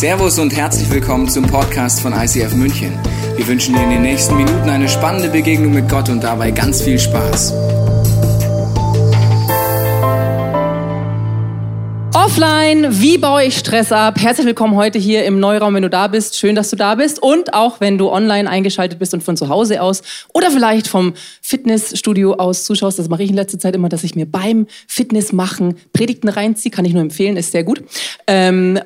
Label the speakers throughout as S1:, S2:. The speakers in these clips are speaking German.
S1: Servus und herzlich willkommen zum Podcast von ICF München. Wir wünschen dir in den nächsten Minuten eine spannende Begegnung mit Gott und dabei ganz viel Spaß.
S2: Offline, wie baue ich Stress ab? Herzlich willkommen heute hier im Neuraum, wenn du da bist. Schön, dass du da bist. Und auch wenn du online eingeschaltet bist und von zu Hause aus oder vielleicht vom Fitnessstudio aus zuschaust. Das mache ich in letzter Zeit immer, dass ich mir beim Fitness machen Predigten reinziehe. Kann ich nur empfehlen, ist sehr gut. Ähm,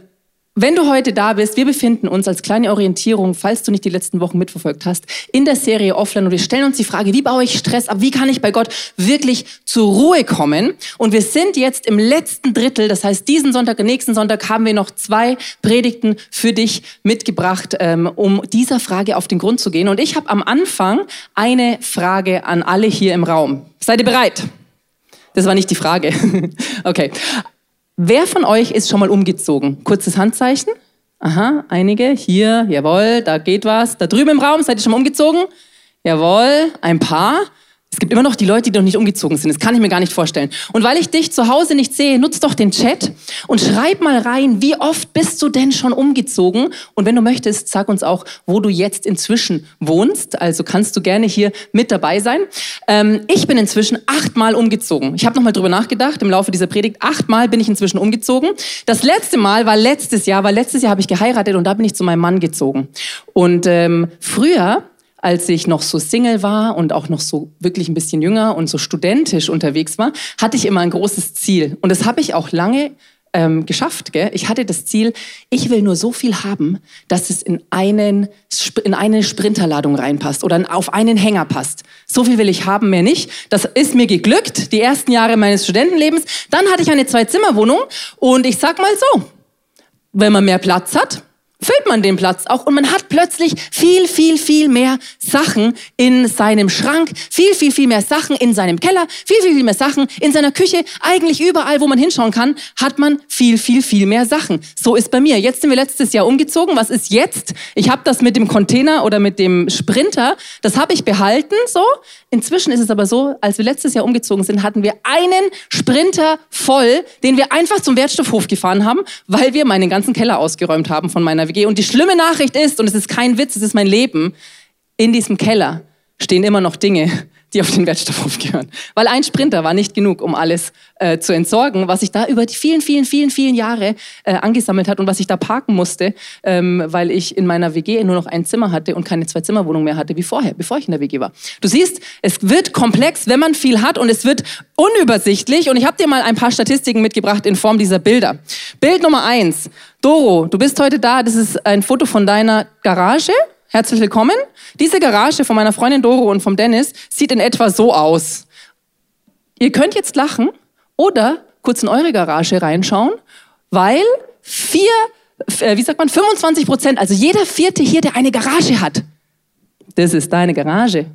S2: wenn du heute da bist, wir befinden uns als kleine Orientierung, falls du nicht die letzten Wochen mitverfolgt hast, in der Serie Offline und wir stellen uns die Frage, wie baue ich Stress ab? Wie kann ich bei Gott wirklich zur Ruhe kommen? Und wir sind jetzt im letzten Drittel, das heißt, diesen Sonntag nächsten Sonntag haben wir noch zwei Predigten für dich mitgebracht, ähm, um dieser Frage auf den Grund zu gehen. Und ich habe am Anfang eine Frage an alle hier im Raum. Seid ihr bereit? Das war nicht die Frage. okay. Wer von euch ist schon mal umgezogen? Kurzes Handzeichen. Aha, einige. Hier, jawohl, da geht was. Da drüben im Raum, seid ihr schon mal umgezogen? Jawohl, ein paar. Es gibt immer noch die Leute, die noch nicht umgezogen sind. Das kann ich mir gar nicht vorstellen. Und weil ich dich zu Hause nicht sehe, nutz doch den Chat und schreib mal rein, wie oft bist du denn schon umgezogen? Und wenn du möchtest, sag uns auch, wo du jetzt inzwischen wohnst. Also kannst du gerne hier mit dabei sein. Ähm, ich bin inzwischen achtmal umgezogen. Ich habe nochmal drüber nachgedacht im Laufe dieser Predigt. Achtmal bin ich inzwischen umgezogen. Das letzte Mal war letztes Jahr, weil letztes Jahr habe ich geheiratet und da bin ich zu meinem Mann gezogen. Und ähm, früher als ich noch so Single war und auch noch so wirklich ein bisschen jünger und so studentisch unterwegs war, hatte ich immer ein großes Ziel. Und das habe ich auch lange ähm, geschafft. Gell? Ich hatte das Ziel, ich will nur so viel haben, dass es in, einen, in eine Sprinterladung reinpasst oder auf einen Hänger passt. So viel will ich haben, mehr nicht. Das ist mir geglückt, die ersten Jahre meines Studentenlebens. Dann hatte ich eine Zwei-Zimmer-Wohnung und ich sag mal so, wenn man mehr Platz hat, füllt man den Platz auch und man hat plötzlich viel, viel, viel mehr Sachen in seinem Schrank, viel, viel, viel mehr Sachen in seinem Keller, viel, viel, viel mehr Sachen in seiner Küche. Eigentlich überall, wo man hinschauen kann, hat man viel, viel, viel mehr Sachen. So ist bei mir. Jetzt sind wir letztes Jahr umgezogen. Was ist jetzt? Ich habe das mit dem Container oder mit dem Sprinter, das habe ich behalten so. Inzwischen ist es aber so, als wir letztes Jahr umgezogen sind, hatten wir einen Sprinter voll, den wir einfach zum Wertstoffhof gefahren haben, weil wir meinen ganzen Keller ausgeräumt haben von meiner WG. Und die schlimme Nachricht ist, und es ist kein Witz, es ist mein Leben, in diesem Keller stehen immer noch Dinge, die auf den Wertstoffhof gehören. Weil ein Sprinter war nicht genug, um alles äh, zu entsorgen, was sich da über die vielen, vielen, vielen, vielen Jahre äh, angesammelt hat und was ich da parken musste, ähm, weil ich in meiner WG nur noch ein Zimmer hatte und keine Zwei-Zimmer-Wohnung mehr hatte wie vorher, bevor ich in der WG war. Du siehst, es wird komplex, wenn man viel hat und es wird unübersichtlich. Und ich habe dir mal ein paar Statistiken mitgebracht in Form dieser Bilder. Bild Nummer eins. Doro, du bist heute da. Das ist ein Foto von deiner Garage. Herzlich willkommen. Diese Garage von meiner Freundin Doro und vom Dennis sieht in etwa so aus. Ihr könnt jetzt lachen oder kurz in eure Garage reinschauen, weil vier, äh, wie sagt man, 25 Prozent, also jeder vierte hier, der eine Garage hat, das ist deine Garage.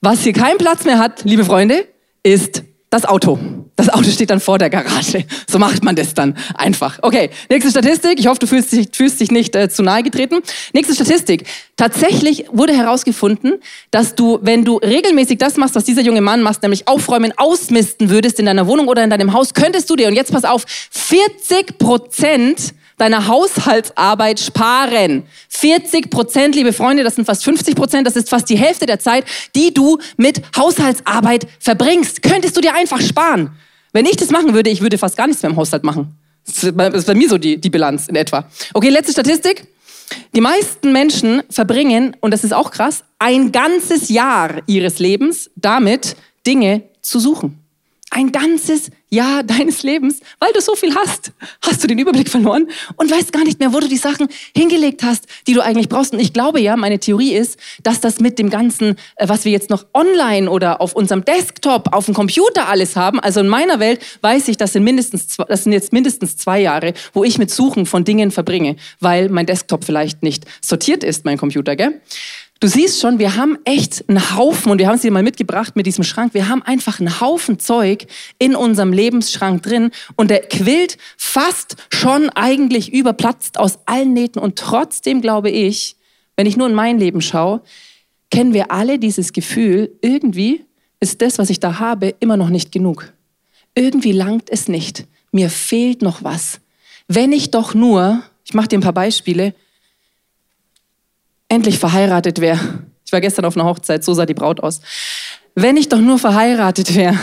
S2: Was hier keinen Platz mehr hat, liebe Freunde, ist das Auto. Das Auto steht dann vor der Garage. So macht man das dann einfach. Okay, nächste Statistik. Ich hoffe, du fühlst dich, fühlst dich nicht äh, zu nahe getreten. Nächste Statistik. Tatsächlich wurde herausgefunden, dass du, wenn du regelmäßig das machst, was dieser junge Mann macht, nämlich aufräumen, ausmisten würdest in deiner Wohnung oder in deinem Haus, könntest du dir, und jetzt pass auf, 40 Prozent deiner Haushaltsarbeit sparen. 40 Prozent, liebe Freunde, das sind fast 50 Prozent, das ist fast die Hälfte der Zeit, die du mit Haushaltsarbeit verbringst. Könntest du dir einfach sparen. Wenn ich das machen würde, ich würde fast gar nichts mehr im Haushalt machen. Das ist bei mir so die, die Bilanz in etwa. Okay, letzte Statistik. Die meisten Menschen verbringen, und das ist auch krass, ein ganzes Jahr ihres Lebens damit, Dinge zu suchen. Ein ganzes Jahr deines Lebens, weil du so viel hast, hast du den Überblick verloren und weißt gar nicht mehr, wo du die Sachen hingelegt hast, die du eigentlich brauchst. Und ich glaube ja, meine Theorie ist, dass das mit dem Ganzen, äh, was wir jetzt noch online oder auf unserem Desktop, auf dem Computer alles haben, also in meiner Welt weiß ich, das sind mindestens, das sind jetzt mindestens zwei Jahre, wo ich mit Suchen von Dingen verbringe, weil mein Desktop vielleicht nicht sortiert ist, mein Computer, gell? Du siehst schon, wir haben echt einen Haufen, und wir haben es dir mal mitgebracht mit diesem Schrank, wir haben einfach einen Haufen Zeug in unserem Lebensschrank drin und der quillt fast schon eigentlich überplatzt aus allen Nähten und trotzdem glaube ich, wenn ich nur in mein Leben schaue, kennen wir alle dieses Gefühl, irgendwie ist das, was ich da habe, immer noch nicht genug. Irgendwie langt es nicht. Mir fehlt noch was. Wenn ich doch nur ich mache dir ein paar Beispiele, endlich verheiratet wäre. Ich war gestern auf einer Hochzeit, so sah die Braut aus. Wenn ich doch nur verheiratet wäre,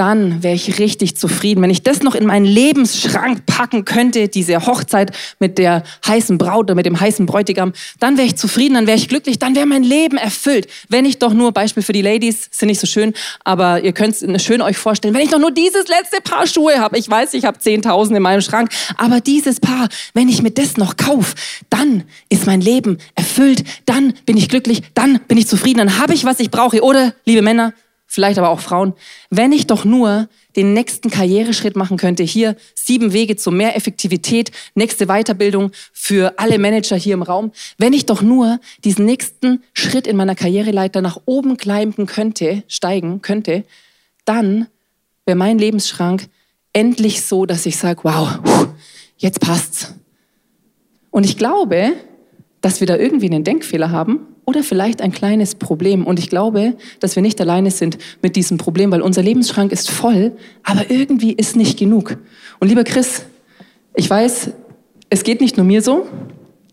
S2: dann wäre ich richtig zufrieden. Wenn ich das noch in meinen Lebensschrank packen könnte, diese Hochzeit mit der heißen Braut oder mit dem heißen Bräutigam, dann wäre ich zufrieden, dann wäre ich glücklich, dann wäre mein Leben erfüllt. Wenn ich doch nur, Beispiel für die Ladies, sind nicht so schön, aber ihr könnt es schön euch vorstellen, wenn ich doch nur dieses letzte Paar Schuhe habe, ich weiß, ich habe 10.000 in meinem Schrank, aber dieses Paar, wenn ich mir das noch kaufe, dann ist mein Leben erfüllt, dann bin ich glücklich, dann bin ich zufrieden, dann habe ich, was ich brauche. Oder, liebe Männer, vielleicht aber auch Frauen, wenn ich doch nur den nächsten Karriereschritt machen könnte, hier sieben Wege zu mehr Effektivität, nächste Weiterbildung für alle Manager hier im Raum, wenn ich doch nur diesen nächsten Schritt in meiner Karriereleiter nach oben climben könnte, steigen könnte, dann wäre mein Lebensschrank endlich so, dass ich sage, wow, jetzt passt's. Und ich glaube, dass wir da irgendwie einen Denkfehler haben oder vielleicht ein kleines Problem. Und ich glaube, dass wir nicht alleine sind mit diesem Problem, weil unser Lebensschrank ist voll, aber irgendwie ist nicht genug. Und lieber Chris, ich weiß, es geht nicht nur mir so,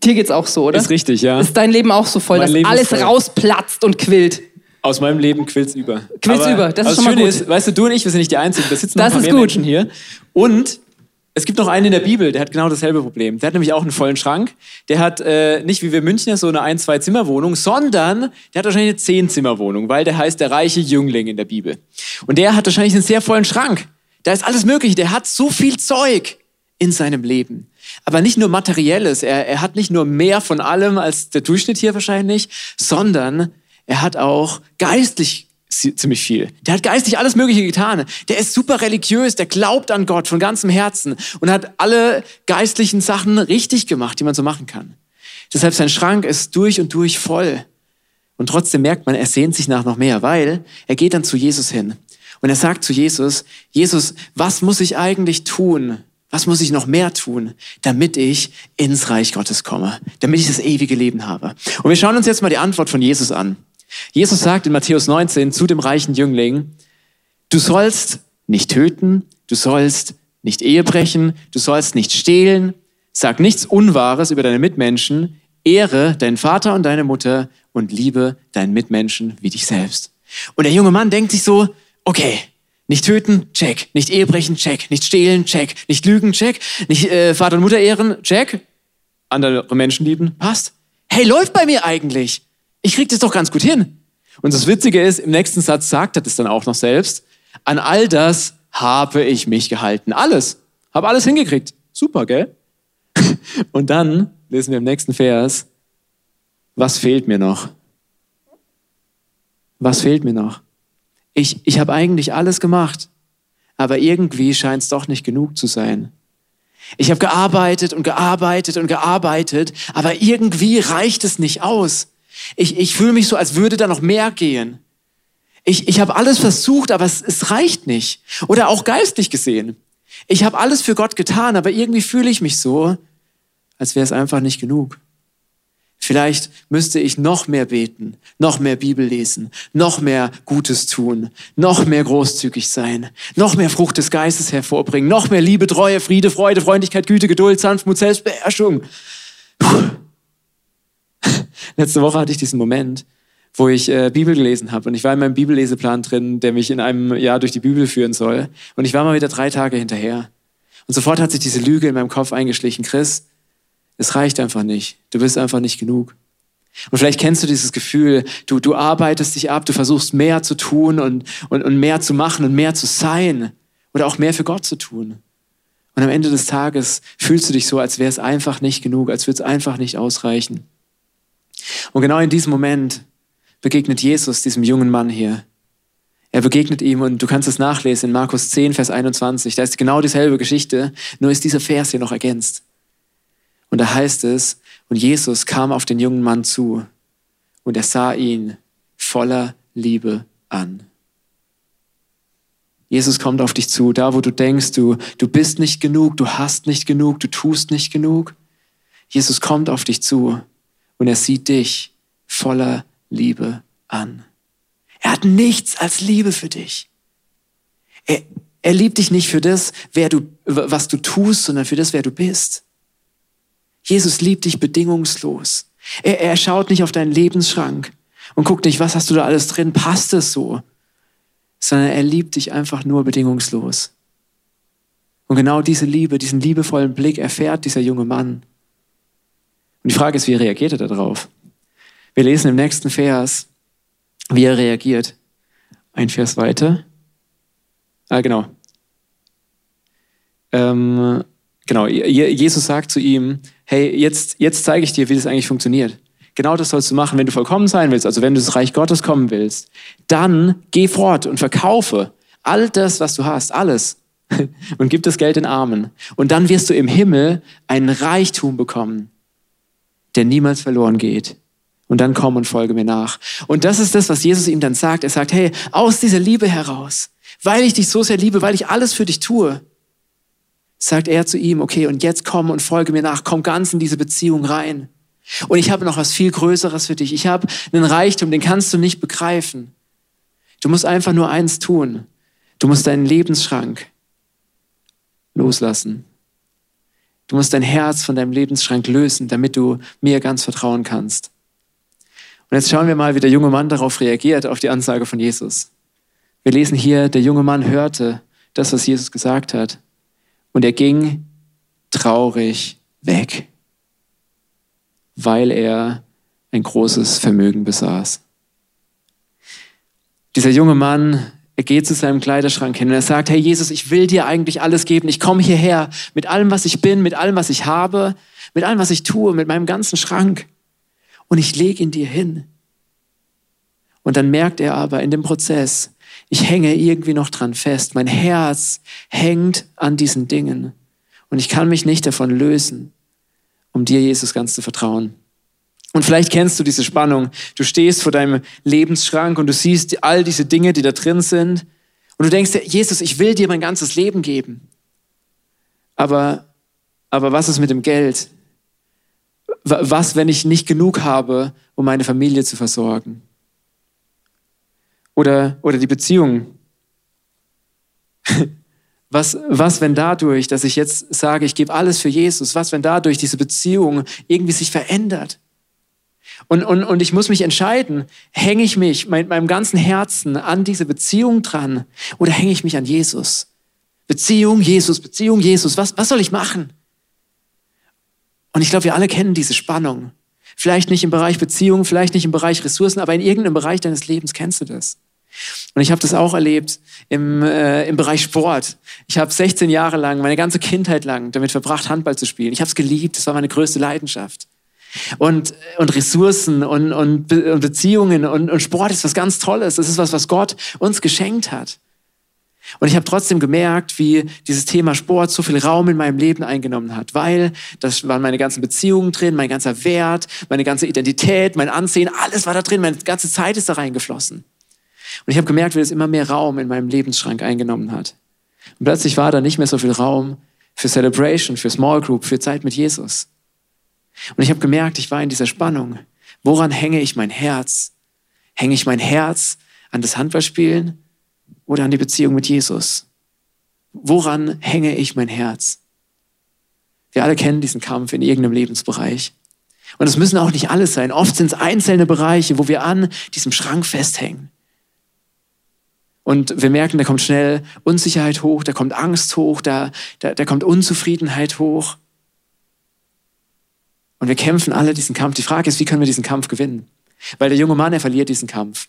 S2: dir geht's auch so, oder?
S3: Ist richtig, ja.
S2: Ist dein Leben auch so voll,
S3: Mein
S2: dass
S3: Leben
S2: alles
S3: voll.
S2: rausplatzt und quillt?
S3: Aus meinem Leben quillt's über.
S2: Quillt's
S3: Aber-
S2: über, das ist
S3: aber
S2: schon mal
S3: Schöne
S2: gut.
S3: Ist, weißt du, du und ich, wir sind nicht die Einzigen. Da sitzen noch
S2: Das
S3: ein paar
S2: ist
S3: mehr
S2: gut.
S3: Menschen hier. Und es gibt noch einen in der Bibel, der hat genau dasselbe Problem. Der hat nämlich auch einen vollen Schrank. Der hat äh, nicht wie wir Münchner so eine ein-, zwei Zimmerwohnung, sondern der hat wahrscheinlich eine Zehn-Zimmerwohnung, weil der heißt der reiche Jüngling in der Bibel. Und der hat wahrscheinlich einen sehr vollen Schrank. Da ist alles möglich. Der hat so viel Zeug in seinem Leben. Aber nicht nur materielles. Er, er hat nicht nur mehr von allem als der Durchschnitt hier wahrscheinlich, sondern er hat auch geistlich ziemlich viel. Der hat geistlich alles Mögliche getan. Der ist super religiös, der glaubt an Gott von ganzem Herzen und hat alle geistlichen Sachen richtig gemacht, die man so machen kann. Deshalb sein Schrank ist durch und durch voll. Und trotzdem merkt man, er sehnt sich nach noch mehr, weil er geht dann zu Jesus hin. Und er sagt zu Jesus, Jesus, was muss ich eigentlich tun? Was muss ich noch mehr tun, damit ich ins Reich Gottes komme? Damit ich das ewige Leben habe? Und wir schauen uns jetzt mal die Antwort von Jesus an. Jesus sagt in Matthäus 19 zu dem reichen Jüngling, du sollst nicht töten, du sollst nicht Ehe brechen, du sollst nicht stehlen, sag nichts Unwahres über deine Mitmenschen, ehre deinen Vater und deine Mutter und liebe deinen Mitmenschen wie dich selbst. Und der junge Mann denkt sich so, okay, nicht töten, check, nicht Ehe brechen, check, nicht stehlen, check, nicht lügen, check, nicht äh, Vater und Mutter ehren, check, andere Menschen lieben, passt. Hey, läuft bei mir eigentlich. Ich krieg das doch ganz gut hin. Und das Witzige ist, im nächsten Satz sagt er das dann auch noch selbst. An all das habe ich mich gehalten. Alles. Habe alles hingekriegt. Super, gell? Und dann lesen wir im nächsten Vers, was fehlt mir noch? Was fehlt mir noch? Ich, ich habe eigentlich alles gemacht, aber irgendwie scheint es doch nicht genug zu sein. Ich habe gearbeitet und gearbeitet und gearbeitet, aber irgendwie reicht es nicht aus. Ich, ich fühle mich so, als würde da noch mehr gehen. Ich, ich habe alles versucht, aber es, es reicht nicht. Oder auch geistlich gesehen. Ich habe alles für Gott getan, aber irgendwie fühle ich mich so, als wäre es einfach nicht genug. Vielleicht müsste ich noch mehr beten, noch mehr Bibel lesen, noch mehr Gutes tun, noch mehr großzügig sein, noch mehr Frucht des Geistes hervorbringen, noch mehr Liebe, Treue, Friede, Freude, Freundlichkeit, Güte, Geduld, Sanftmut, Selbstbeherrschung. Puh. Letzte Woche hatte ich diesen Moment, wo ich äh, Bibel gelesen habe und ich war in meinem Bibelleseplan drin, der mich in einem Jahr durch die Bibel führen soll. Und ich war mal wieder drei Tage hinterher. Und sofort hat sich diese Lüge in meinem Kopf eingeschlichen. Chris, es reicht einfach nicht. Du bist einfach nicht genug. Und vielleicht kennst du dieses Gefühl, du, du arbeitest dich ab, du versuchst mehr zu tun und, und, und mehr zu machen und mehr zu sein oder auch mehr für Gott zu tun. Und am Ende des Tages fühlst du dich so, als wäre es einfach nicht genug, als würde es einfach nicht ausreichen. Und genau in diesem Moment begegnet Jesus diesem jungen Mann hier. Er begegnet ihm und du kannst es nachlesen in Markus 10, Vers 21. Da ist genau dieselbe Geschichte, nur ist dieser Vers hier noch ergänzt. Und da heißt es, und Jesus kam auf den jungen Mann zu und er sah ihn voller Liebe an. Jesus kommt auf dich zu, da wo du denkst, du, du bist nicht genug, du hast nicht genug, du tust nicht genug. Jesus kommt auf dich zu und er sieht dich voller Liebe an. Er hat nichts als Liebe für dich. Er, er liebt dich nicht für das, wer du, was du tust, sondern für das, wer du bist. Jesus liebt dich bedingungslos. Er, er schaut nicht auf deinen Lebensschrank und guckt nicht, was hast du da alles drin, passt es so, sondern er liebt dich einfach nur bedingungslos. Und genau diese Liebe, diesen liebevollen Blick erfährt dieser junge Mann. Und die Frage ist, wie reagiert er darauf? Wir lesen im nächsten Vers, wie er reagiert. Ein Vers weiter. Ah, genau. Ähm, genau, Jesus sagt zu ihm, hey, jetzt, jetzt zeige ich dir, wie das eigentlich funktioniert. Genau das sollst du machen, wenn du vollkommen sein willst, also wenn du ins Reich Gottes kommen willst. Dann geh fort und verkaufe all das, was du hast, alles. Und gib das Geld den Armen. Und dann wirst du im Himmel einen Reichtum bekommen, der niemals verloren geht. Und dann komm und folge mir nach. Und das ist das, was Jesus ihm dann sagt. Er sagt, hey, aus dieser Liebe heraus, weil ich dich so sehr liebe, weil ich alles für dich tue, sagt er zu ihm, okay, und jetzt komm und folge mir nach, komm ganz in diese Beziehung rein. Und ich habe noch was viel Größeres für dich. Ich habe einen Reichtum, den kannst du nicht begreifen. Du musst einfach nur eins tun. Du musst deinen Lebensschrank loslassen. Du musst dein Herz von deinem Lebensschrank lösen, damit du mir ganz vertrauen kannst. Und jetzt schauen wir mal, wie der junge Mann darauf reagiert, auf die Ansage von Jesus. Wir lesen hier, der junge Mann hörte das, was Jesus gesagt hat. Und er ging traurig weg, weil er ein großes Vermögen besaß. Dieser junge Mann, er geht zu seinem Kleiderschrank hin und er sagt, hey Jesus, ich will dir eigentlich alles geben. Ich komme hierher mit allem, was ich bin, mit allem, was ich habe, mit allem, was ich tue, mit meinem ganzen Schrank. Und ich lege ihn dir hin. Und dann merkt er aber in dem Prozess, ich hänge irgendwie noch dran fest. Mein Herz hängt an diesen Dingen. Und ich kann mich nicht davon lösen, um dir, Jesus, ganz zu vertrauen. Und vielleicht kennst du diese Spannung. Du stehst vor deinem Lebensschrank und du siehst all diese Dinge, die da drin sind. Und du denkst Jesus, ich will dir mein ganzes Leben geben. Aber, aber was ist mit dem Geld? Was, wenn ich nicht genug habe, um meine Familie zu versorgen? Oder, oder die Beziehung. Was, was, wenn dadurch, dass ich jetzt sage, ich gebe alles für Jesus, was, wenn dadurch diese Beziehung irgendwie sich verändert? Und, und, und ich muss mich entscheiden, hänge ich mich mit meinem ganzen Herzen an diese Beziehung dran oder hänge ich mich an Jesus? Beziehung, Jesus, Beziehung, Jesus, was, was soll ich machen? Und ich glaube, wir alle kennen diese Spannung. Vielleicht nicht im Bereich Beziehung, vielleicht nicht im Bereich Ressourcen, aber in irgendeinem Bereich deines Lebens kennst du das. Und ich habe das auch erlebt im, äh, im Bereich Sport. Ich habe 16 Jahre lang, meine ganze Kindheit lang damit verbracht, Handball zu spielen. Ich habe es geliebt, das war meine größte Leidenschaft. Und, und Ressourcen und, und, Be und Beziehungen und, und Sport ist was ganz Tolles. Das ist was, was Gott uns geschenkt hat. Und ich habe trotzdem gemerkt, wie dieses Thema Sport so viel Raum in meinem Leben eingenommen hat, weil das waren meine ganzen Beziehungen drin, mein ganzer Wert, meine ganze Identität, mein Ansehen, alles war da drin, meine ganze Zeit ist da reingeflossen. Und ich habe gemerkt, wie das immer mehr Raum in meinem Lebensschrank eingenommen hat. Und plötzlich war da nicht mehr so viel Raum für Celebration, für Small Group, für Zeit mit Jesus. Und ich habe gemerkt, ich war in dieser Spannung. Woran hänge ich mein Herz? Hänge ich mein Herz an das Handballspielen oder an die Beziehung mit Jesus? Woran hänge ich mein Herz? Wir alle kennen diesen Kampf in irgendeinem Lebensbereich. Und es müssen auch nicht alles sein. Oft sind es einzelne Bereiche, wo wir an diesem Schrank festhängen. Und wir merken, da kommt schnell Unsicherheit hoch, da kommt Angst hoch, da, da, da kommt Unzufriedenheit hoch. Und wir kämpfen alle diesen Kampf. Die Frage ist, wie können wir diesen Kampf gewinnen? Weil der junge Mann, er verliert diesen Kampf.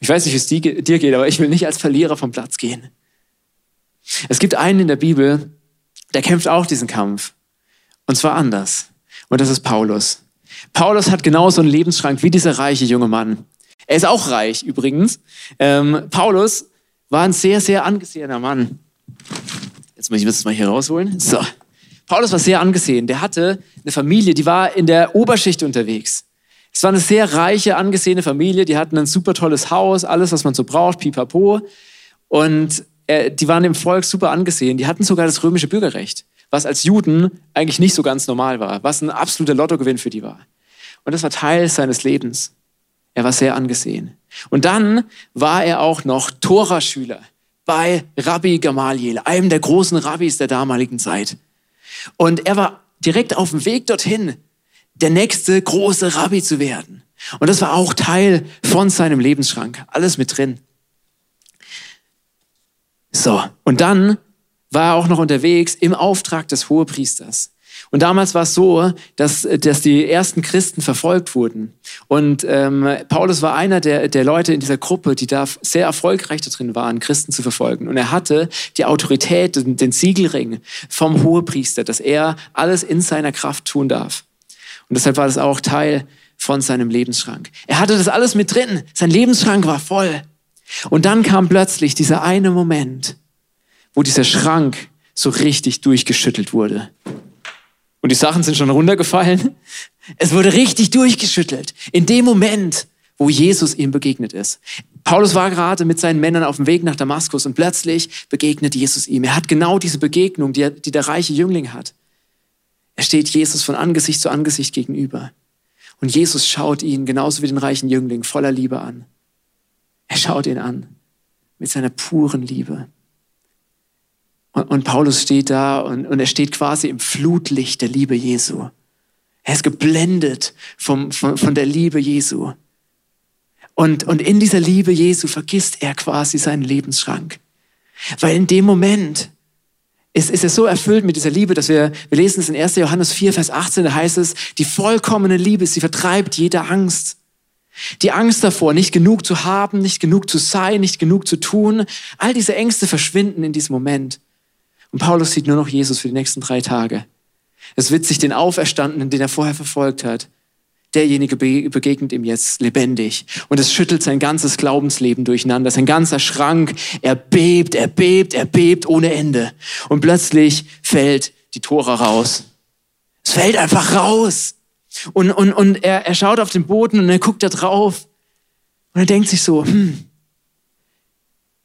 S3: Ich weiß nicht, wie es dir geht, aber ich will nicht als Verlierer vom Platz gehen. Es gibt einen in der Bibel, der kämpft auch diesen Kampf. Und zwar anders. Und das ist Paulus. Paulus hat genauso einen Lebensschrank wie dieser reiche junge Mann. Er ist auch reich übrigens. Ähm, Paulus war ein sehr, sehr angesehener Mann. Jetzt muss ich das mal hier rausholen. So. Paulus war sehr angesehen. Der hatte eine Familie, die war in der Oberschicht unterwegs. Es war eine sehr reiche, angesehene Familie. Die hatten ein super tolles Haus, alles, was man so braucht, pipapo. Und äh, die waren im Volk super angesehen. Die hatten sogar das römische Bürgerrecht, was als Juden eigentlich nicht so ganz normal war, was ein absoluter Lottogewinn für die war. Und das war Teil seines Lebens. Er war sehr angesehen. Und dann war er auch noch Toraschüler bei Rabbi Gamaliel, einem der großen Rabbis der damaligen Zeit. Und er war direkt auf dem Weg dorthin, der nächste große Rabbi zu werden. Und das war auch Teil von seinem Lebensschrank. Alles mit drin. So, und dann war er auch noch unterwegs im Auftrag des Hohepriesters. Und damals war es so, dass, dass die ersten Christen verfolgt wurden. Und ähm, Paulus war einer der, der Leute in dieser Gruppe, die da sehr erfolgreich darin waren, Christen zu verfolgen. Und er hatte die Autorität, den, den Siegelring vom Hohepriester, dass er alles in seiner Kraft tun darf. Und deshalb war das auch Teil von seinem Lebensschrank. Er hatte das alles mit drin. Sein Lebensschrank war voll. Und dann kam plötzlich dieser eine Moment, wo dieser Schrank so richtig durchgeschüttelt wurde. Und die Sachen sind schon runtergefallen. Es wurde richtig durchgeschüttelt. In dem Moment, wo Jesus ihm begegnet ist. Paulus war gerade mit seinen Männern auf dem Weg nach Damaskus und plötzlich begegnet Jesus ihm. Er hat genau diese Begegnung, die, die der reiche Jüngling hat. Er steht Jesus von Angesicht zu Angesicht gegenüber. Und Jesus schaut ihn genauso wie den reichen Jüngling voller Liebe an. Er schaut ihn an mit seiner puren Liebe. Und, und Paulus steht da und, und er steht quasi im Flutlicht der Liebe Jesu. Er ist geblendet vom, von, von der Liebe Jesu. Und, und in dieser Liebe Jesu vergisst er quasi seinen Lebensschrank. Weil in dem Moment ist, ist er so erfüllt mit dieser Liebe, dass wir, wir lesen es in 1. Johannes 4, Vers 18, da heißt es, die vollkommene Liebe, sie vertreibt jede Angst. Die Angst davor, nicht genug zu haben, nicht genug zu sein, nicht genug zu tun, all diese Ängste verschwinden in diesem Moment. Und Paulus sieht nur noch Jesus für die nächsten drei Tage. Es wird sich den Auferstandenen, den er vorher verfolgt hat, derjenige begegnet ihm jetzt lebendig. Und es schüttelt sein ganzes Glaubensleben durcheinander, sein ganzer Schrank. Er bebt, er bebt, er bebt ohne Ende. Und plötzlich fällt die Tora raus. Es fällt einfach raus. Und, und, und er, er schaut auf den Boden und er guckt da drauf. Und er denkt sich so, hm,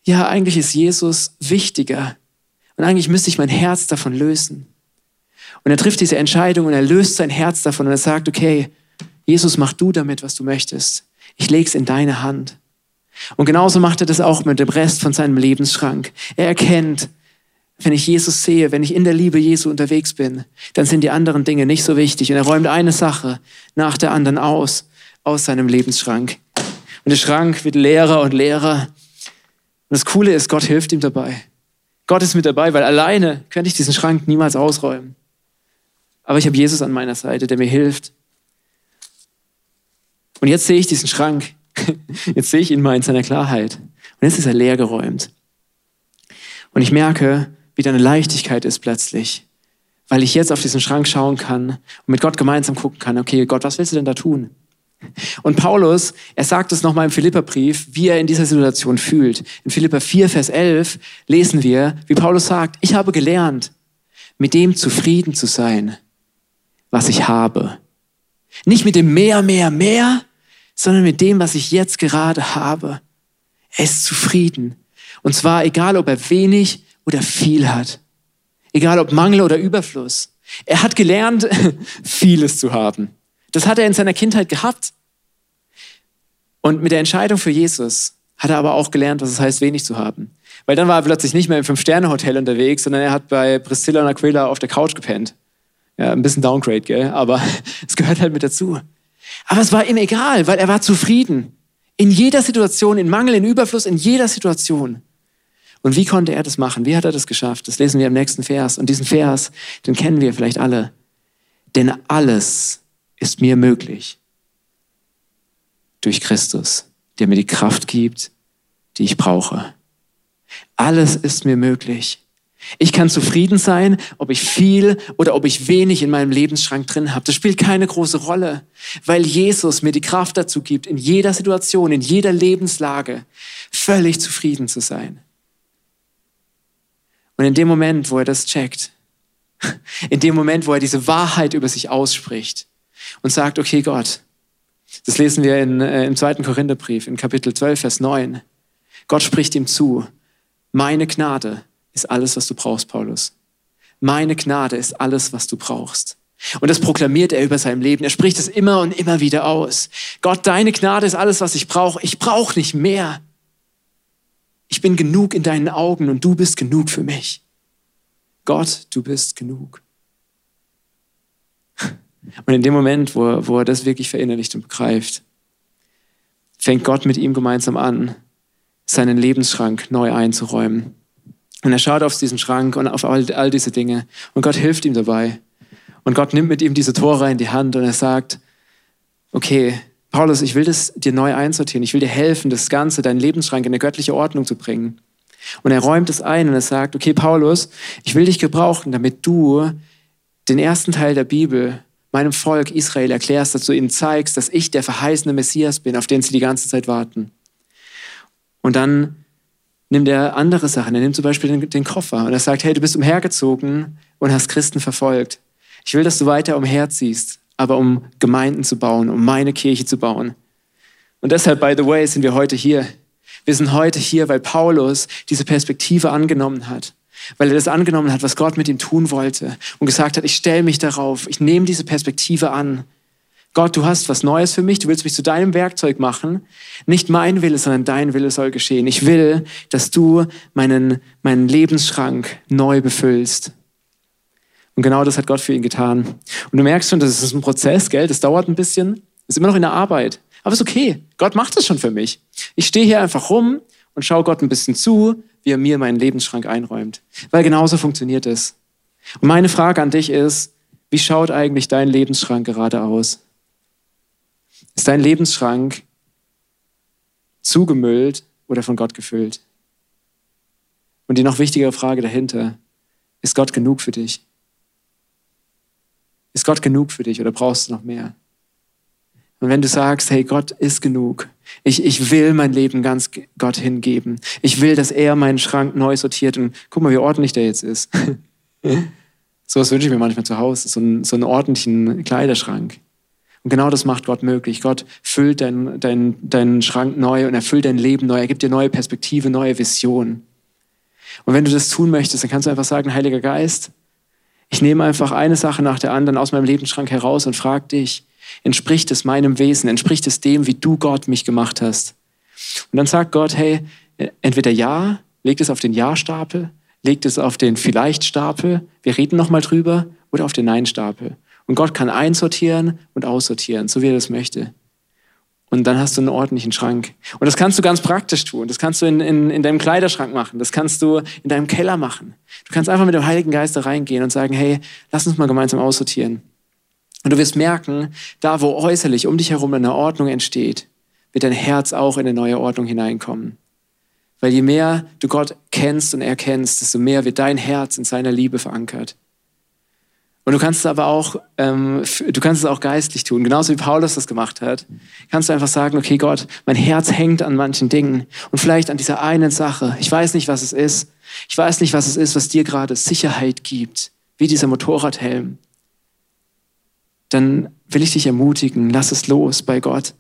S3: ja, eigentlich ist Jesus wichtiger und eigentlich müsste ich mein Herz davon lösen. Und er trifft diese Entscheidung und er löst sein Herz davon und er sagt, okay, Jesus, mach du damit, was du möchtest. Ich leg's in deine Hand. Und genauso macht er das auch mit dem Rest von seinem Lebensschrank. Er erkennt, wenn ich Jesus sehe, wenn ich in der Liebe Jesu unterwegs bin, dann sind die anderen Dinge nicht so wichtig. Und er räumt eine Sache nach der anderen aus, aus seinem Lebensschrank. Und der Schrank wird leerer und leerer. Und das Coole ist, Gott hilft ihm dabei. Gott ist mit dabei, weil alleine könnte ich diesen Schrank niemals ausräumen. Aber ich habe Jesus an meiner Seite, der mir hilft. Und jetzt sehe ich diesen Schrank. Jetzt sehe ich ihn mal in seiner Klarheit. Und jetzt ist er leer geräumt. Und ich merke, wie da eine Leichtigkeit ist plötzlich, weil ich jetzt auf diesen Schrank schauen kann und mit Gott gemeinsam gucken kann, okay, Gott, was willst du denn da tun? Und Paulus, er sagt es nochmal im Philipperbrief, wie er in dieser Situation fühlt. In Philipper 4, Vers 11 lesen wir, wie Paulus sagt, ich habe gelernt, mit dem zufrieden zu sein, was ich habe. Nicht mit dem mehr, mehr, mehr, sondern mit dem, was ich jetzt gerade habe. Er ist zufrieden. Und zwar egal, ob er wenig oder viel hat. Egal, ob Mangel oder Überfluss. Er hat gelernt, vieles zu haben. Das hat er in seiner Kindheit gehabt. Und mit der Entscheidung für Jesus hat er aber auch gelernt, was es heißt, wenig zu haben. Weil dann war er plötzlich nicht mehr im Fünf-Sterne-Hotel unterwegs, sondern er hat bei Priscilla und Aquila auf der Couch gepennt. Ja, ein bisschen Downgrade, gell? Aber es gehört halt mit dazu. Aber es war ihm egal, weil er war zufrieden. In jeder Situation, in Mangel, in Überfluss, in jeder Situation. Und wie konnte er das machen? Wie hat er das geschafft? Das lesen wir im nächsten Vers. Und diesen Vers, den kennen wir vielleicht alle. Denn alles ist mir möglich durch Christus, der mir die Kraft gibt, die ich brauche. Alles ist mir möglich. Ich kann zufrieden sein, ob ich viel oder ob ich wenig in meinem Lebensschrank drin habe. Das spielt keine große Rolle, weil Jesus mir die Kraft dazu gibt, in jeder Situation, in jeder Lebenslage völlig zufrieden zu sein. Und in dem Moment, wo er das checkt, in dem Moment, wo er diese Wahrheit über sich ausspricht, und sagt, okay Gott, das lesen wir in, äh, im zweiten Korintherbrief in Kapitel 12, Vers 9. Gott spricht ihm zu, meine Gnade ist alles, was du brauchst, Paulus. Meine Gnade ist alles, was du brauchst. Und das proklamiert er über seinem Leben. Er spricht es immer und immer wieder aus. Gott, deine Gnade ist alles, was ich brauche. Ich brauche nicht mehr. Ich bin genug in deinen Augen und du bist genug für mich. Gott, du bist genug. Und in dem Moment, wo, wo er das wirklich verinnerlicht und begreift, fängt Gott mit ihm gemeinsam an, seinen Lebensschrank neu einzuräumen. Und er schaut auf diesen Schrank und auf all, all diese Dinge. Und Gott hilft ihm dabei. Und Gott nimmt mit ihm diese Tore in die Hand und er sagt, okay, Paulus, ich will das dir neu einsortieren. Ich will dir helfen, das Ganze, deinen Lebensschrank in eine göttliche Ordnung zu bringen. Und er räumt es ein und er sagt, okay, Paulus, ich will dich gebrauchen, damit du den ersten Teil der Bibel meinem Volk Israel erklärst, dass du ihnen zeigst, dass ich der verheißene Messias bin, auf den sie die ganze Zeit warten. Und dann nimmt er andere Sachen. Er nimmt zum Beispiel den, den Koffer und er sagt, hey, du bist umhergezogen und hast Christen verfolgt. Ich will, dass du weiter umherziehst, aber um Gemeinden zu bauen, um meine Kirche zu bauen. Und deshalb, by the way, sind wir heute hier. Wir sind heute hier, weil Paulus diese Perspektive angenommen hat. Weil er das angenommen hat, was Gott mit ihm tun wollte. Und gesagt hat, ich stelle mich darauf, ich nehme diese Perspektive an. Gott, du hast was Neues für mich, du willst mich zu deinem Werkzeug machen. Nicht mein Wille, sondern dein Wille soll geschehen. Ich will, dass du meinen, meinen Lebensschrank neu befüllst. Und genau das hat Gott für ihn getan. Und du merkst schon, das ist ein Prozess, gell? Das dauert ein bisschen. Ist immer noch in der Arbeit. Aber ist okay. Gott macht das schon für mich. Ich stehe hier einfach rum und schaue Gott ein bisschen zu, wie er mir meinen Lebensschrank einräumt. Weil genauso funktioniert es. Und meine Frage an dich ist, wie schaut eigentlich dein Lebensschrank gerade aus? Ist dein Lebensschrank zugemüllt oder von Gott gefüllt? Und die noch wichtigere Frage dahinter, ist Gott genug für dich? Ist Gott genug für dich oder brauchst du noch mehr? Und wenn du sagst, hey, Gott ist genug, ich, ich will mein Leben ganz Gott hingeben, ich will, dass er meinen Schrank neu sortiert und guck mal, wie ordentlich der jetzt ist. so was wünsche ich mir manchmal zu Hause, so einen, so einen ordentlichen Kleiderschrank. Und genau das macht Gott möglich. Gott füllt deinen dein, dein Schrank neu und er füllt dein Leben neu. Er gibt dir neue Perspektive, neue Vision. Und wenn du das tun möchtest, dann kannst du einfach sagen, Heiliger Geist, ich nehme einfach eine Sache nach der anderen aus meinem Lebensschrank heraus und frage dich, entspricht es meinem Wesen? Entspricht es dem, wie du Gott mich gemacht hast? Und dann sagt Gott, hey, entweder ja, legt es auf den Ja-Stapel, legt es auf den Vielleicht-Stapel, wir reden nochmal drüber, oder auf den Nein-Stapel. Und Gott kann einsortieren und aussortieren, so wie er das möchte. Und dann hast du einen ordentlichen Schrank. Und das kannst du ganz praktisch tun. Das kannst du in, in, in deinem Kleiderschrank machen. Das kannst du in deinem Keller machen. Du kannst einfach mit dem Heiligen Geist da reingehen und sagen, hey, lass uns mal gemeinsam aussortieren. Und du wirst merken, da wo äußerlich um dich herum eine Ordnung entsteht, wird dein Herz auch in eine neue Ordnung hineinkommen. Weil je mehr du Gott kennst und erkennst, desto mehr wird dein Herz in seiner Liebe verankert. Und du kannst es aber auch, ähm, du kannst es auch geistlich tun, genauso wie Paulus das gemacht hat. Kannst du einfach sagen, okay Gott, mein Herz hängt an manchen Dingen und vielleicht an dieser einen Sache. Ich weiß nicht, was es ist. Ich weiß nicht, was es ist, was dir gerade Sicherheit gibt, wie dieser Motorradhelm. Dann will ich dich ermutigen, lass es los bei Gott.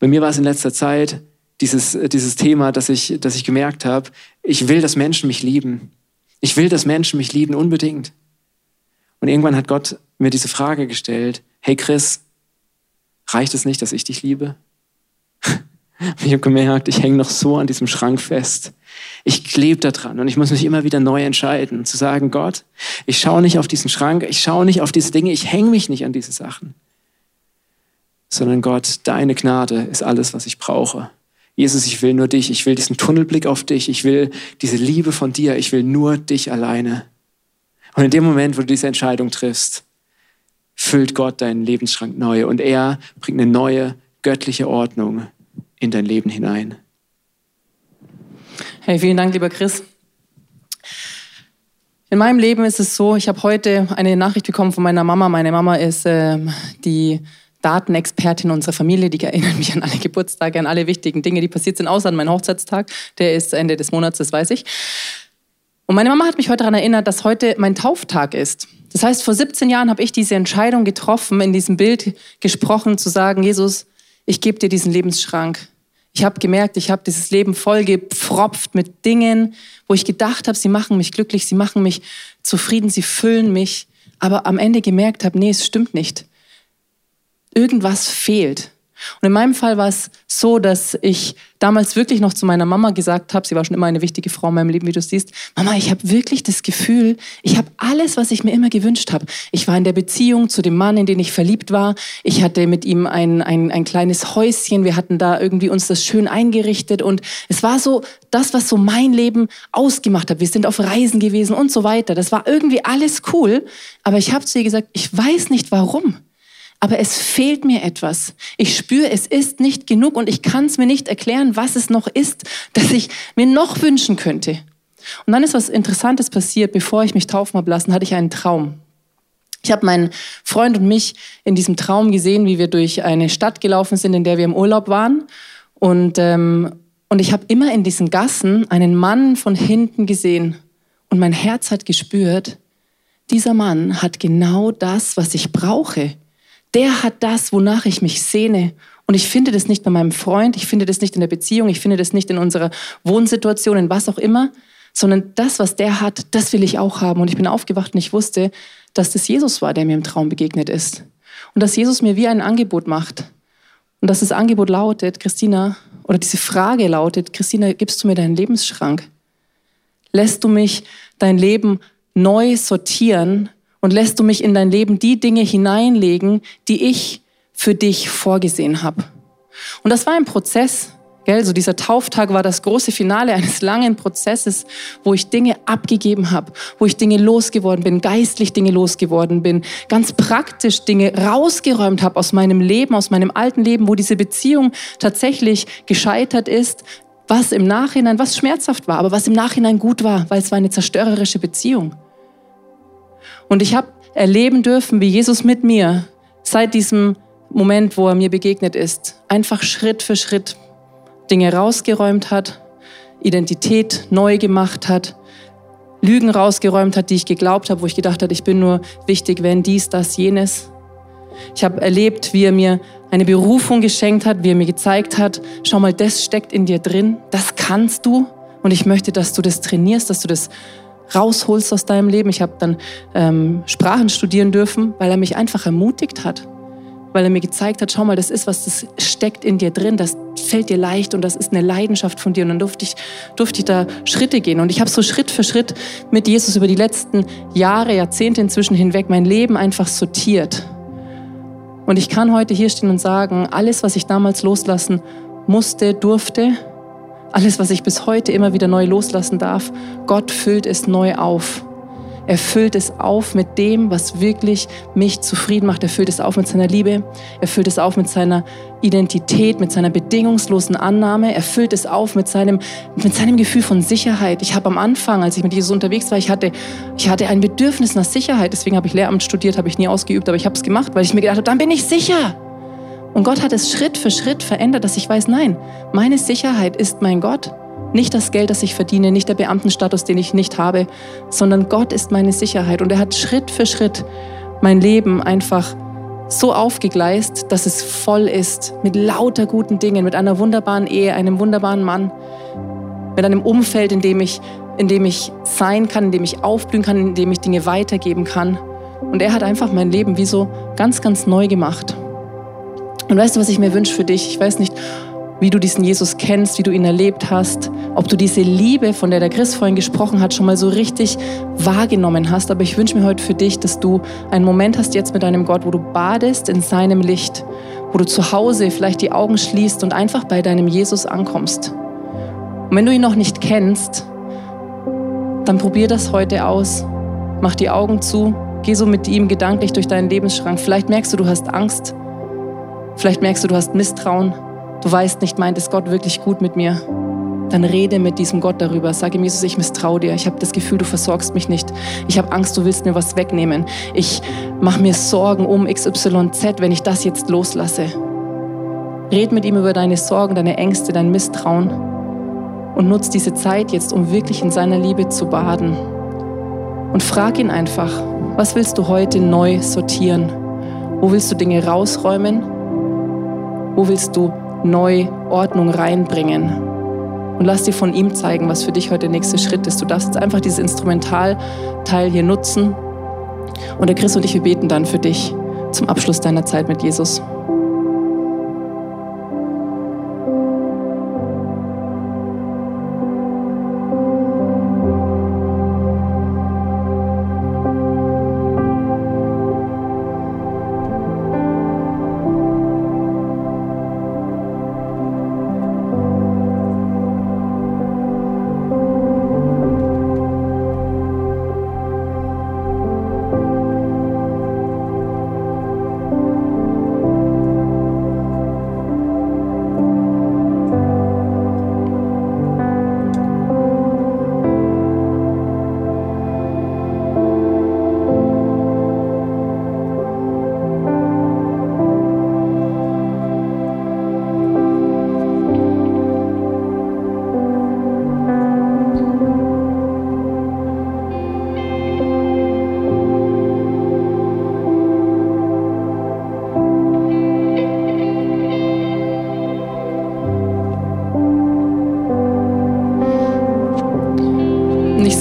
S3: Bei mir war es in letzter Zeit dieses, dieses Thema, dass ich, dass ich gemerkt habe, ich will, dass Menschen mich lieben. Ich will, dass Menschen mich lieben unbedingt. Und irgendwann hat Gott mir diese Frage gestellt, hey Chris, reicht es nicht, dass ich dich liebe? ich habe gemerkt, ich hänge noch so an diesem Schrank fest. Ich klebe da dran und ich muss mich immer wieder neu entscheiden, zu sagen, Gott, ich schaue nicht auf diesen Schrank, ich schaue nicht auf diese Dinge, ich hänge mich nicht an diese Sachen, sondern Gott, deine Gnade ist alles, was ich brauche. Jesus, ich will nur dich, ich will diesen Tunnelblick auf dich, ich will diese Liebe von dir, ich will nur dich alleine. Und in dem Moment, wo du diese Entscheidung triffst, füllt Gott deinen Lebensschrank neu und er bringt eine neue göttliche Ordnung in dein Leben hinein.
S2: Hey, vielen Dank, lieber Chris. In meinem Leben ist es so, ich habe heute eine Nachricht bekommen von meiner Mama. Meine Mama ist äh, die Datenexpertin unserer Familie, die erinnert mich an alle Geburtstage, an alle wichtigen Dinge, die passiert sind, außer an meinen Hochzeitstag. Der ist Ende des Monats, das weiß ich. Und meine Mama hat mich heute daran erinnert, dass heute mein Tauftag ist. Das heißt, vor 17 Jahren habe ich diese Entscheidung getroffen, in diesem Bild gesprochen, zu sagen, Jesus, ich gebe dir diesen Lebensschrank. Ich habe gemerkt, ich habe dieses Leben vollgepfropft mit Dingen, wo ich gedacht habe, sie machen mich glücklich, sie machen mich zufrieden, sie füllen mich. Aber am Ende gemerkt habe, nee, es stimmt nicht. Irgendwas fehlt. Und in meinem Fall war es so, dass ich damals wirklich noch zu meiner Mama gesagt habe, sie war schon immer eine wichtige Frau in meinem Leben, wie du siehst, Mama, ich habe wirklich das Gefühl, ich habe alles, was ich mir immer gewünscht habe. Ich war in der Beziehung zu dem Mann, in den ich verliebt war. Ich hatte mit ihm ein, ein, ein kleines Häuschen. Wir hatten da irgendwie uns das schön eingerichtet. Und es war so das, was so mein Leben ausgemacht hat. Wir sind auf Reisen gewesen und so weiter. Das war irgendwie alles cool. Aber ich habe zu ihr gesagt, ich weiß nicht warum aber es fehlt mir etwas. Ich spüre, es ist nicht genug und ich kann es mir nicht erklären, was es noch ist, das ich mir noch wünschen könnte. Und dann ist was Interessantes passiert. Bevor ich mich taufen habe lassen, hatte ich einen Traum. Ich habe meinen Freund und mich in diesem Traum gesehen, wie wir durch eine Stadt gelaufen sind, in der wir im Urlaub waren. Und, ähm, und ich habe immer in diesen Gassen einen Mann von hinten gesehen. Und mein Herz hat gespürt, dieser Mann hat genau das, was ich brauche der hat das, wonach ich mich sehne. Und ich finde das nicht bei meinem Freund, ich finde das nicht in der Beziehung, ich finde das nicht in unserer Wohnsituation, in was auch immer, sondern das, was der hat, das will ich auch haben. Und ich bin aufgewacht und ich wusste, dass das Jesus war, der mir im Traum begegnet ist. Und dass Jesus mir wie ein Angebot macht. Und dass das Angebot lautet, Christina, oder diese Frage lautet, Christina, gibst du mir deinen Lebensschrank? Lässt du mich dein Leben neu sortieren und lässt du mich in dein Leben die Dinge hineinlegen, die ich für dich vorgesehen habe. Und das war ein Prozess, gell? So dieser Tauftag war das große Finale eines langen Prozesses, wo ich Dinge abgegeben habe, wo ich Dinge losgeworden bin, geistlich Dinge losgeworden bin, ganz praktisch Dinge rausgeräumt habe aus meinem Leben, aus meinem alten Leben, wo diese Beziehung tatsächlich gescheitert ist, was im Nachhinein, was schmerzhaft war, aber was im Nachhinein gut war, weil es war eine zerstörerische Beziehung. Und ich habe erleben dürfen, wie Jesus mit mir seit diesem Moment, wo er mir begegnet ist, einfach Schritt für Schritt Dinge rausgeräumt hat, Identität neu gemacht hat, Lügen rausgeräumt hat, die ich geglaubt habe, wo ich gedacht habe, ich bin nur wichtig, wenn dies, das, jenes. Ich habe erlebt, wie er mir eine Berufung geschenkt hat, wie er mir gezeigt hat, schau mal, das steckt in dir drin, das kannst du und ich möchte, dass du das trainierst, dass du das rausholst aus deinem Leben. Ich habe dann ähm, Sprachen studieren dürfen, weil er mich einfach ermutigt hat. Weil er mir gezeigt hat, schau mal, das ist was, das steckt in dir drin, das fällt dir leicht und das ist eine Leidenschaft von dir. Und dann durfte ich, durfte ich da Schritte gehen. Und ich habe so Schritt für Schritt mit Jesus über die letzten Jahre, Jahrzehnte inzwischen hinweg mein Leben einfach sortiert. Und ich kann heute hier stehen und sagen, alles, was ich damals loslassen musste, durfte, alles, was ich bis heute immer wieder neu loslassen darf, Gott füllt es neu auf. Er füllt es auf mit dem, was wirklich mich zufrieden macht. Er füllt es auf mit seiner Liebe. Er füllt es auf mit seiner Identität, mit seiner bedingungslosen Annahme. Er füllt es auf mit seinem, mit seinem Gefühl von Sicherheit. Ich habe am Anfang, als ich mit Jesus unterwegs war, ich hatte, ich hatte ein Bedürfnis nach Sicherheit. Deswegen habe ich Lehramt studiert, habe ich nie ausgeübt, aber ich habe es gemacht, weil ich mir gedacht habe, dann bin ich sicher. Und Gott hat es Schritt für Schritt verändert, dass ich weiß, nein, meine Sicherheit ist mein Gott. Nicht das Geld, das ich verdiene, nicht der Beamtenstatus, den ich nicht habe, sondern Gott ist meine Sicherheit. Und er hat Schritt für Schritt mein Leben einfach so aufgegleist, dass es voll ist mit lauter guten Dingen, mit einer wunderbaren Ehe, einem wunderbaren Mann, mit einem Umfeld, in dem ich, in dem ich sein kann, in dem ich aufblühen kann, in dem ich Dinge weitergeben kann. Und er hat einfach mein Leben wie so ganz, ganz neu gemacht. Und weißt du, was ich mir wünsche für dich? Ich weiß nicht, wie du diesen Jesus kennst, wie du ihn erlebt hast, ob du diese Liebe, von der der Chris vorhin gesprochen hat, schon mal so richtig wahrgenommen hast. Aber ich wünsche mir heute für dich, dass du einen Moment hast jetzt mit deinem Gott, wo du badest in seinem Licht, wo du zu Hause vielleicht die Augen schließt und einfach bei deinem Jesus ankommst. Und wenn du ihn noch nicht kennst, dann probier das heute aus. Mach die Augen zu, geh so mit ihm gedanklich durch deinen Lebensschrank. Vielleicht merkst du, du hast Angst Vielleicht merkst du, du hast Misstrauen. Du weißt nicht, meint es Gott wirklich gut mit mir? Dann rede mit diesem Gott darüber. Sag ihm, Jesus, ich misstraue dir. Ich habe das Gefühl, du versorgst mich nicht. Ich habe Angst, du willst mir was wegnehmen. Ich mache mir Sorgen um XYZ, wenn ich das jetzt loslasse. Red mit ihm über deine Sorgen, deine Ängste, dein Misstrauen und nutz diese Zeit jetzt, um wirklich in seiner Liebe zu baden. Und frag ihn einfach, was willst du heute neu sortieren? Wo willst du Dinge rausräumen? Wo willst du neu Ordnung reinbringen? Und lass dir von ihm zeigen, was für dich heute der nächste Schritt ist. Du darfst jetzt einfach dieses Instrumentalteil hier nutzen. Und der Chris und ich, wir beten dann für dich zum Abschluss deiner Zeit mit Jesus.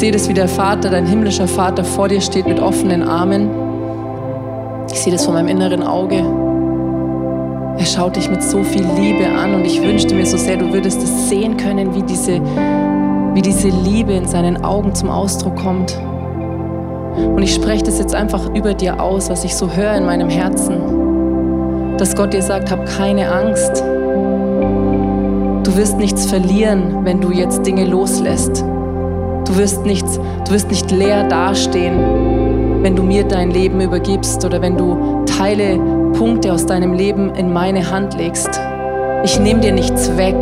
S2: Sehe das, wie der Vater, dein himmlischer Vater vor dir steht mit offenen Armen. Ich sehe das vor meinem inneren Auge. Er schaut dich mit so viel Liebe an und ich wünschte mir so sehr, du würdest es sehen können, wie diese, wie diese Liebe in seinen Augen zum Ausdruck kommt. Und ich spreche das jetzt einfach über dir aus, was ich so höre in meinem Herzen. Dass Gott dir sagt, hab keine Angst. Du wirst nichts verlieren, wenn du jetzt Dinge loslässt. Du wirst, nichts, du wirst nicht leer dastehen, wenn du mir dein Leben übergibst oder wenn du Teile, Punkte aus deinem Leben in meine Hand legst. Ich nehme dir nichts weg.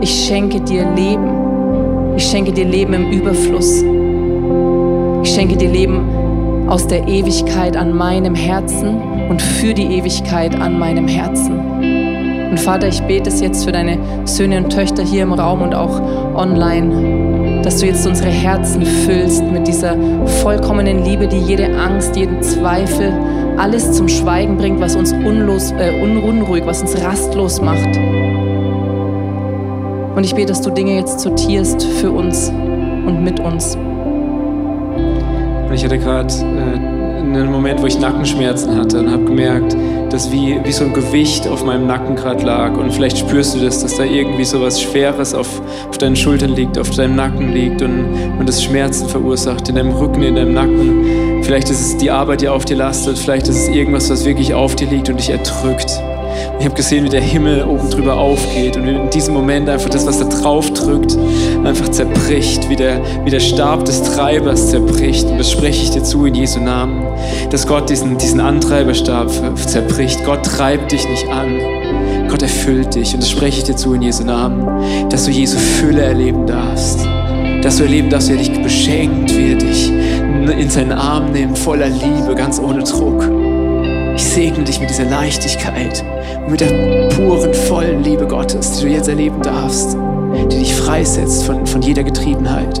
S2: Ich schenke dir Leben. Ich schenke dir Leben im Überfluss. Ich schenke dir Leben aus der Ewigkeit an meinem Herzen und für die Ewigkeit an meinem Herzen. Und Vater, ich bete es jetzt für deine Söhne und Töchter hier im Raum und auch online dass du jetzt unsere Herzen füllst mit dieser vollkommenen Liebe, die jede Angst, jeden Zweifel, alles zum Schweigen bringt, was uns unlos, äh, unruhig, was uns rastlos macht. Und ich bete, dass du Dinge jetzt sortierst für uns und mit uns.
S3: Ich hatte gerade äh, einen Moment, wo ich Nackenschmerzen hatte und habe gemerkt, dass wie, wie so ein Gewicht auf meinem Nacken gerade lag. Und vielleicht spürst du das, dass da irgendwie so was Schweres auf, auf deinen Schultern liegt, auf deinem Nacken liegt und, und das Schmerzen verursacht in deinem Rücken, in deinem Nacken. Vielleicht ist es die Arbeit, die auf dir lastet. Vielleicht ist es irgendwas, was wirklich auf dir liegt und dich erdrückt. Ich habe gesehen, wie der Himmel oben drüber aufgeht und in diesem Moment einfach das, was da drauf drückt, einfach zerbricht, wie der, wie der Stab des Treibers zerbricht. Und das spreche ich dir zu in Jesu Namen, dass Gott diesen, diesen Antreiberstab zerbricht. Gott treibt dich nicht an. Gott erfüllt dich und das spreche ich dir zu in Jesu Namen, dass du Jesu Fülle erleben darfst. Dass du erleben darfst, wie er dich beschenkt, wie er dich in seinen Arm nimmt, voller Liebe, ganz ohne Druck. Ich segne dich mit dieser Leichtigkeit mit der puren, vollen Liebe Gottes, die du jetzt erleben darfst, die dich freisetzt von, von jeder Getriebenheit.